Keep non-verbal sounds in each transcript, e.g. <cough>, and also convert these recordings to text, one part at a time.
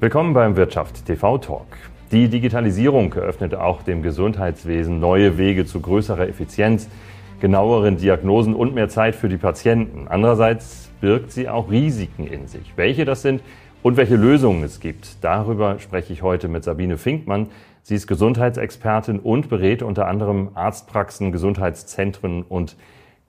Willkommen beim Wirtschaft TV Talk. Die Digitalisierung eröffnet auch dem Gesundheitswesen neue Wege zu größerer Effizienz, genaueren Diagnosen und mehr Zeit für die Patienten. Andererseits birgt sie auch Risiken in sich. Welche das sind und welche Lösungen es gibt, darüber spreche ich heute mit Sabine Finkmann. Sie ist Gesundheitsexpertin und berät unter anderem Arztpraxen, Gesundheitszentren und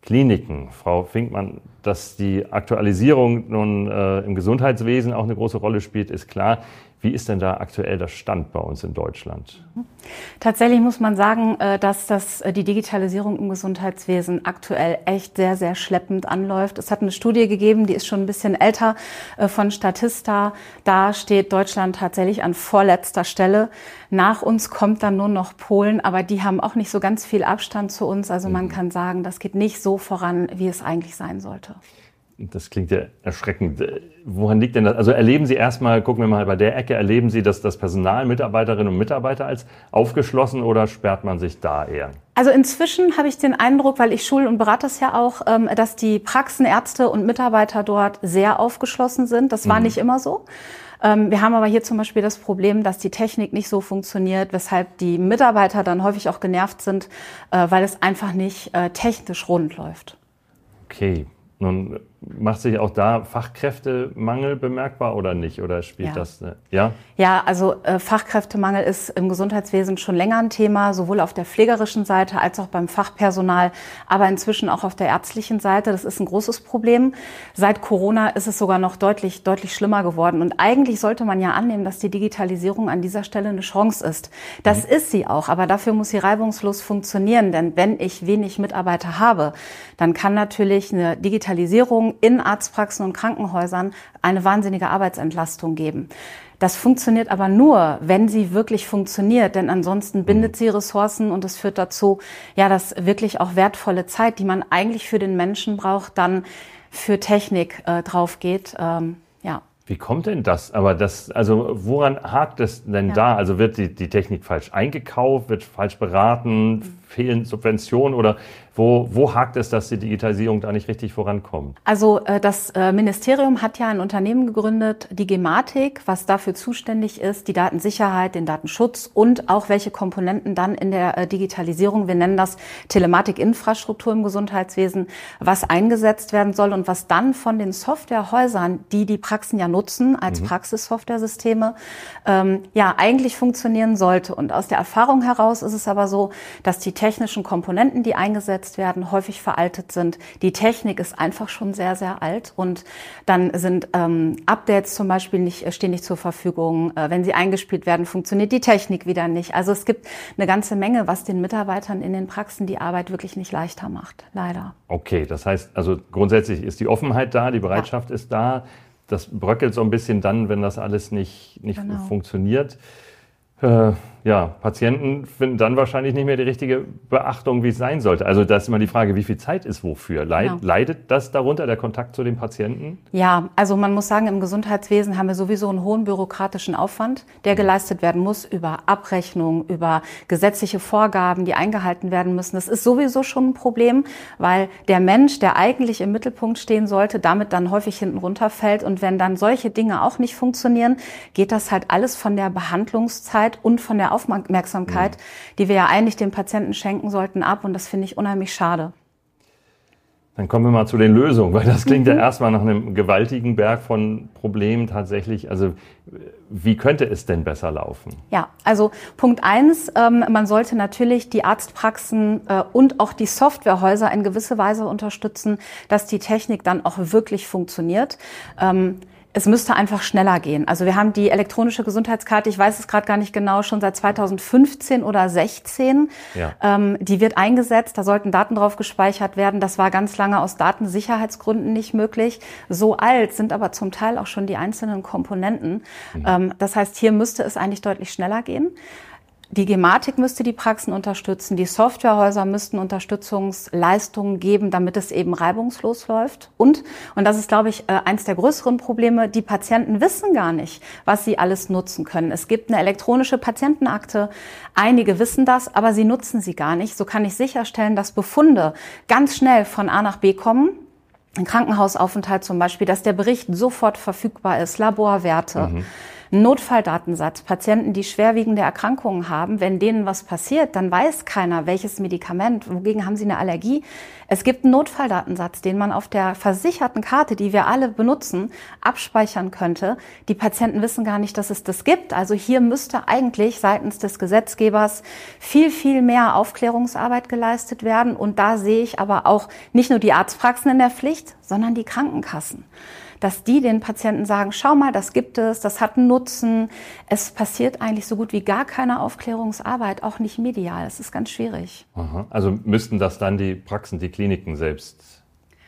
Kliniken. Frau Finkmann, dass die Aktualisierung nun äh, im Gesundheitswesen auch eine große Rolle spielt, ist klar. Wie ist denn da aktuell der Stand bei uns in Deutschland? Tatsächlich muss man sagen, äh, dass das, äh, die Digitalisierung im Gesundheitswesen aktuell echt sehr, sehr schleppend anläuft. Es hat eine Studie gegeben, die ist schon ein bisschen älter, äh, von Statista. Da steht Deutschland tatsächlich an vorletzter Stelle. Nach uns kommt dann nur noch Polen, aber die haben auch nicht so ganz viel Abstand zu uns. Also man mhm. kann sagen, das geht nicht so voran, wie es eigentlich sein sollte. Das klingt ja erschreckend. Woran liegt denn das? Also erleben Sie erstmal, gucken wir mal bei der Ecke, erleben Sie das, das Personal, Mitarbeiterinnen und Mitarbeiter als aufgeschlossen oder sperrt man sich da eher? Also inzwischen habe ich den Eindruck, weil ich schul- und berate das ja auch, ähm, dass die Praxen, Ärzte und Mitarbeiter dort sehr aufgeschlossen sind. Das war mhm. nicht immer so. Ähm, wir haben aber hier zum Beispiel das Problem, dass die Technik nicht so funktioniert, weshalb die Mitarbeiter dann häufig auch genervt sind, äh, weil es einfach nicht äh, technisch rund läuft. Okay, nun macht sich auch da Fachkräftemangel bemerkbar oder nicht? Oder spielt ja. das? Ne? Ja? Ja, also äh, Fachkräftemangel ist im Gesundheitswesen schon länger ein Thema, sowohl auf der pflegerischen Seite als auch beim Fachpersonal, aber inzwischen auch auf der ärztlichen Seite. Das ist ein großes Problem. Seit Corona ist es sogar noch deutlich, deutlich schlimmer geworden. Und eigentlich sollte man ja annehmen, dass die Digitalisierung an dieser Stelle eine Chance ist. Das mhm. ist sie auch, aber dafür muss sie reibungslos funktionieren. Denn wenn ich wenig Mitarbeiter habe, dann kann natürlich eine Digitalisierung in Arztpraxen und Krankenhäusern eine wahnsinnige Arbeitsentlastung geben. Das funktioniert aber nur, wenn sie wirklich funktioniert, denn ansonsten bindet sie Ressourcen und es führt dazu, ja, dass wirklich auch wertvolle Zeit, die man eigentlich für den Menschen braucht, dann für Technik äh, drauf geht. Ähm, ja. Wie kommt denn das? Aber das, also woran hakt es denn ja. da? Also wird die, die Technik falsch eingekauft, wird falsch beraten, mhm. Fehlen Subventionen oder wo, wo hakt es, dass die Digitalisierung da nicht richtig vorankommt? Also äh, das äh, Ministerium hat ja ein Unternehmen gegründet, die Gematik, was dafür zuständig ist, die Datensicherheit, den Datenschutz und auch welche Komponenten dann in der äh, Digitalisierung, wir nennen das Telematikinfrastruktur im Gesundheitswesen, was eingesetzt werden soll und was dann von den Softwarehäusern, die die Praxen ja nutzen als mhm. Praxissoftware-Systeme, ähm, ja eigentlich funktionieren sollte. Und aus der Erfahrung heraus ist es aber so, dass die technischen Komponenten, die eingesetzt werden, häufig veraltet sind. Die Technik ist einfach schon sehr, sehr alt und dann sind ähm, Updates zum Beispiel nicht, äh, stehen nicht zur Verfügung. Äh, wenn sie eingespielt werden, funktioniert die Technik wieder nicht. Also es gibt eine ganze Menge, was den Mitarbeitern in den Praxen die Arbeit wirklich nicht leichter macht, leider. Okay, das heißt, also grundsätzlich ist die Offenheit da, die Bereitschaft ja. ist da. Das bröckelt so ein bisschen dann, wenn das alles nicht, nicht genau. funktioniert. Äh, ja, Patienten finden dann wahrscheinlich nicht mehr die richtige Beachtung, wie es sein sollte. Also da ist immer die Frage, wie viel Zeit ist wofür? Leid, genau. Leidet das darunter, der Kontakt zu den Patienten? Ja, also man muss sagen, im Gesundheitswesen haben wir sowieso einen hohen bürokratischen Aufwand, der geleistet werden muss über Abrechnung, über gesetzliche Vorgaben, die eingehalten werden müssen. Das ist sowieso schon ein Problem, weil der Mensch, der eigentlich im Mittelpunkt stehen sollte, damit dann häufig hinten runterfällt. Und wenn dann solche Dinge auch nicht funktionieren, geht das halt alles von der Behandlungszeit und von der Aufmerksamkeit, mhm. die wir ja eigentlich dem Patienten schenken sollten, ab. Und das finde ich unheimlich schade. Dann kommen wir mal zu den Lösungen, weil das klingt mhm. ja erstmal nach einem gewaltigen Berg von Problemen tatsächlich. Also wie könnte es denn besser laufen? Ja, also Punkt eins, ähm, man sollte natürlich die Arztpraxen äh, und auch die Softwarehäuser in gewisser Weise unterstützen, dass die Technik dann auch wirklich funktioniert. Ähm, es müsste einfach schneller gehen. Also wir haben die elektronische Gesundheitskarte, ich weiß es gerade gar nicht genau, schon seit 2015 oder 16. Ja. Ähm, die wird eingesetzt, da sollten Daten drauf gespeichert werden. Das war ganz lange aus Datensicherheitsgründen nicht möglich. So alt sind aber zum Teil auch schon die einzelnen Komponenten. Mhm. Ähm, das heißt, hier müsste es eigentlich deutlich schneller gehen. Die Gematik müsste die Praxen unterstützen, die Softwarehäuser müssten Unterstützungsleistungen geben, damit es eben reibungslos läuft. Und, und das ist, glaube ich, äh, eins der größeren Probleme, die Patienten wissen gar nicht, was sie alles nutzen können. Es gibt eine elektronische Patientenakte, einige wissen das, aber sie nutzen sie gar nicht. So kann ich sicherstellen, dass Befunde ganz schnell von A nach B kommen, ein Krankenhausaufenthalt zum Beispiel, dass der Bericht sofort verfügbar ist, Laborwerte. Mhm. Notfalldatensatz, Patienten, die schwerwiegende Erkrankungen haben, wenn denen was passiert, dann weiß keiner, welches Medikament, wogegen haben sie eine Allergie. Es gibt einen Notfalldatensatz, den man auf der versicherten Karte, die wir alle benutzen, abspeichern könnte. Die Patienten wissen gar nicht, dass es das gibt. Also hier müsste eigentlich seitens des Gesetzgebers viel, viel mehr Aufklärungsarbeit geleistet werden. Und da sehe ich aber auch nicht nur die Arztpraxen in der Pflicht, sondern die Krankenkassen dass die den Patienten sagen, schau mal, das gibt es, das hat einen Nutzen. Es passiert eigentlich so gut wie gar keine Aufklärungsarbeit, auch nicht medial. Es ist ganz schwierig. Aha. Also müssten das dann die Praxen, die Kliniken selbst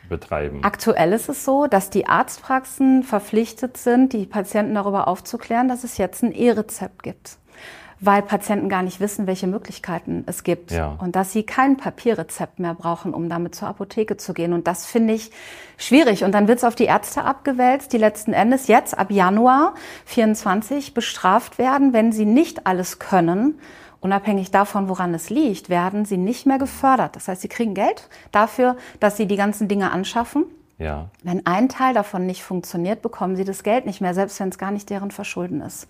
betreiben? Aktuell ist es so, dass die Arztpraxen verpflichtet sind, die Patienten darüber aufzuklären, dass es jetzt ein E-Rezept gibt weil Patienten gar nicht wissen, welche Möglichkeiten es gibt ja. und dass sie kein Papierrezept mehr brauchen, um damit zur Apotheke zu gehen. Und das finde ich schwierig. Und dann wird es auf die Ärzte abgewälzt, die letzten Endes jetzt ab Januar 24 bestraft werden, wenn sie nicht alles können. Unabhängig davon, woran es liegt, werden sie nicht mehr gefördert. Das heißt, sie kriegen Geld dafür, dass sie die ganzen Dinge anschaffen. Ja. Wenn ein Teil davon nicht funktioniert, bekommen sie das Geld nicht mehr, selbst wenn es gar nicht deren Verschulden ist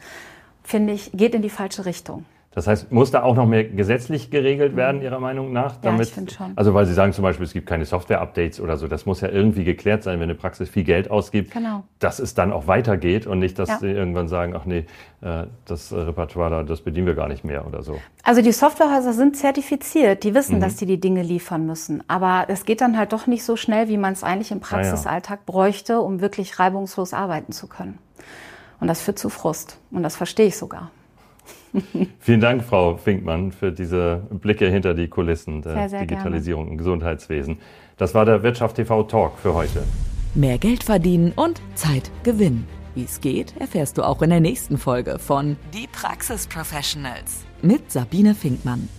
finde ich, geht in die falsche Richtung. Das heißt, muss da auch noch mehr gesetzlich geregelt werden, mhm. Ihrer Meinung nach? Damit, ja, ich finde schon. Also weil Sie sagen zum Beispiel, es gibt keine Software-Updates oder so. Das muss ja irgendwie geklärt sein, wenn eine Praxis viel Geld ausgibt, genau. dass es dann auch weitergeht und nicht, dass ja. Sie irgendwann sagen, ach nee, äh, das Repertoire, das bedienen wir gar nicht mehr oder so. Also die Softwarehäuser sind zertifiziert, die wissen, mhm. dass sie die Dinge liefern müssen. Aber es geht dann halt doch nicht so schnell, wie man es eigentlich im Praxisalltag ah, ja. bräuchte, um wirklich reibungslos arbeiten zu können. Und das führt zu Frust. Und das verstehe ich sogar. <laughs> Vielen Dank, Frau Finkmann, für diese Blicke hinter die Kulissen der sehr, sehr Digitalisierung gerne. im Gesundheitswesen. Das war der Wirtschaft TV Talk für heute. Mehr Geld verdienen und Zeit gewinnen. Wie es geht, erfährst du auch in der nächsten Folge von Die Praxis Professionals mit Sabine Finkmann.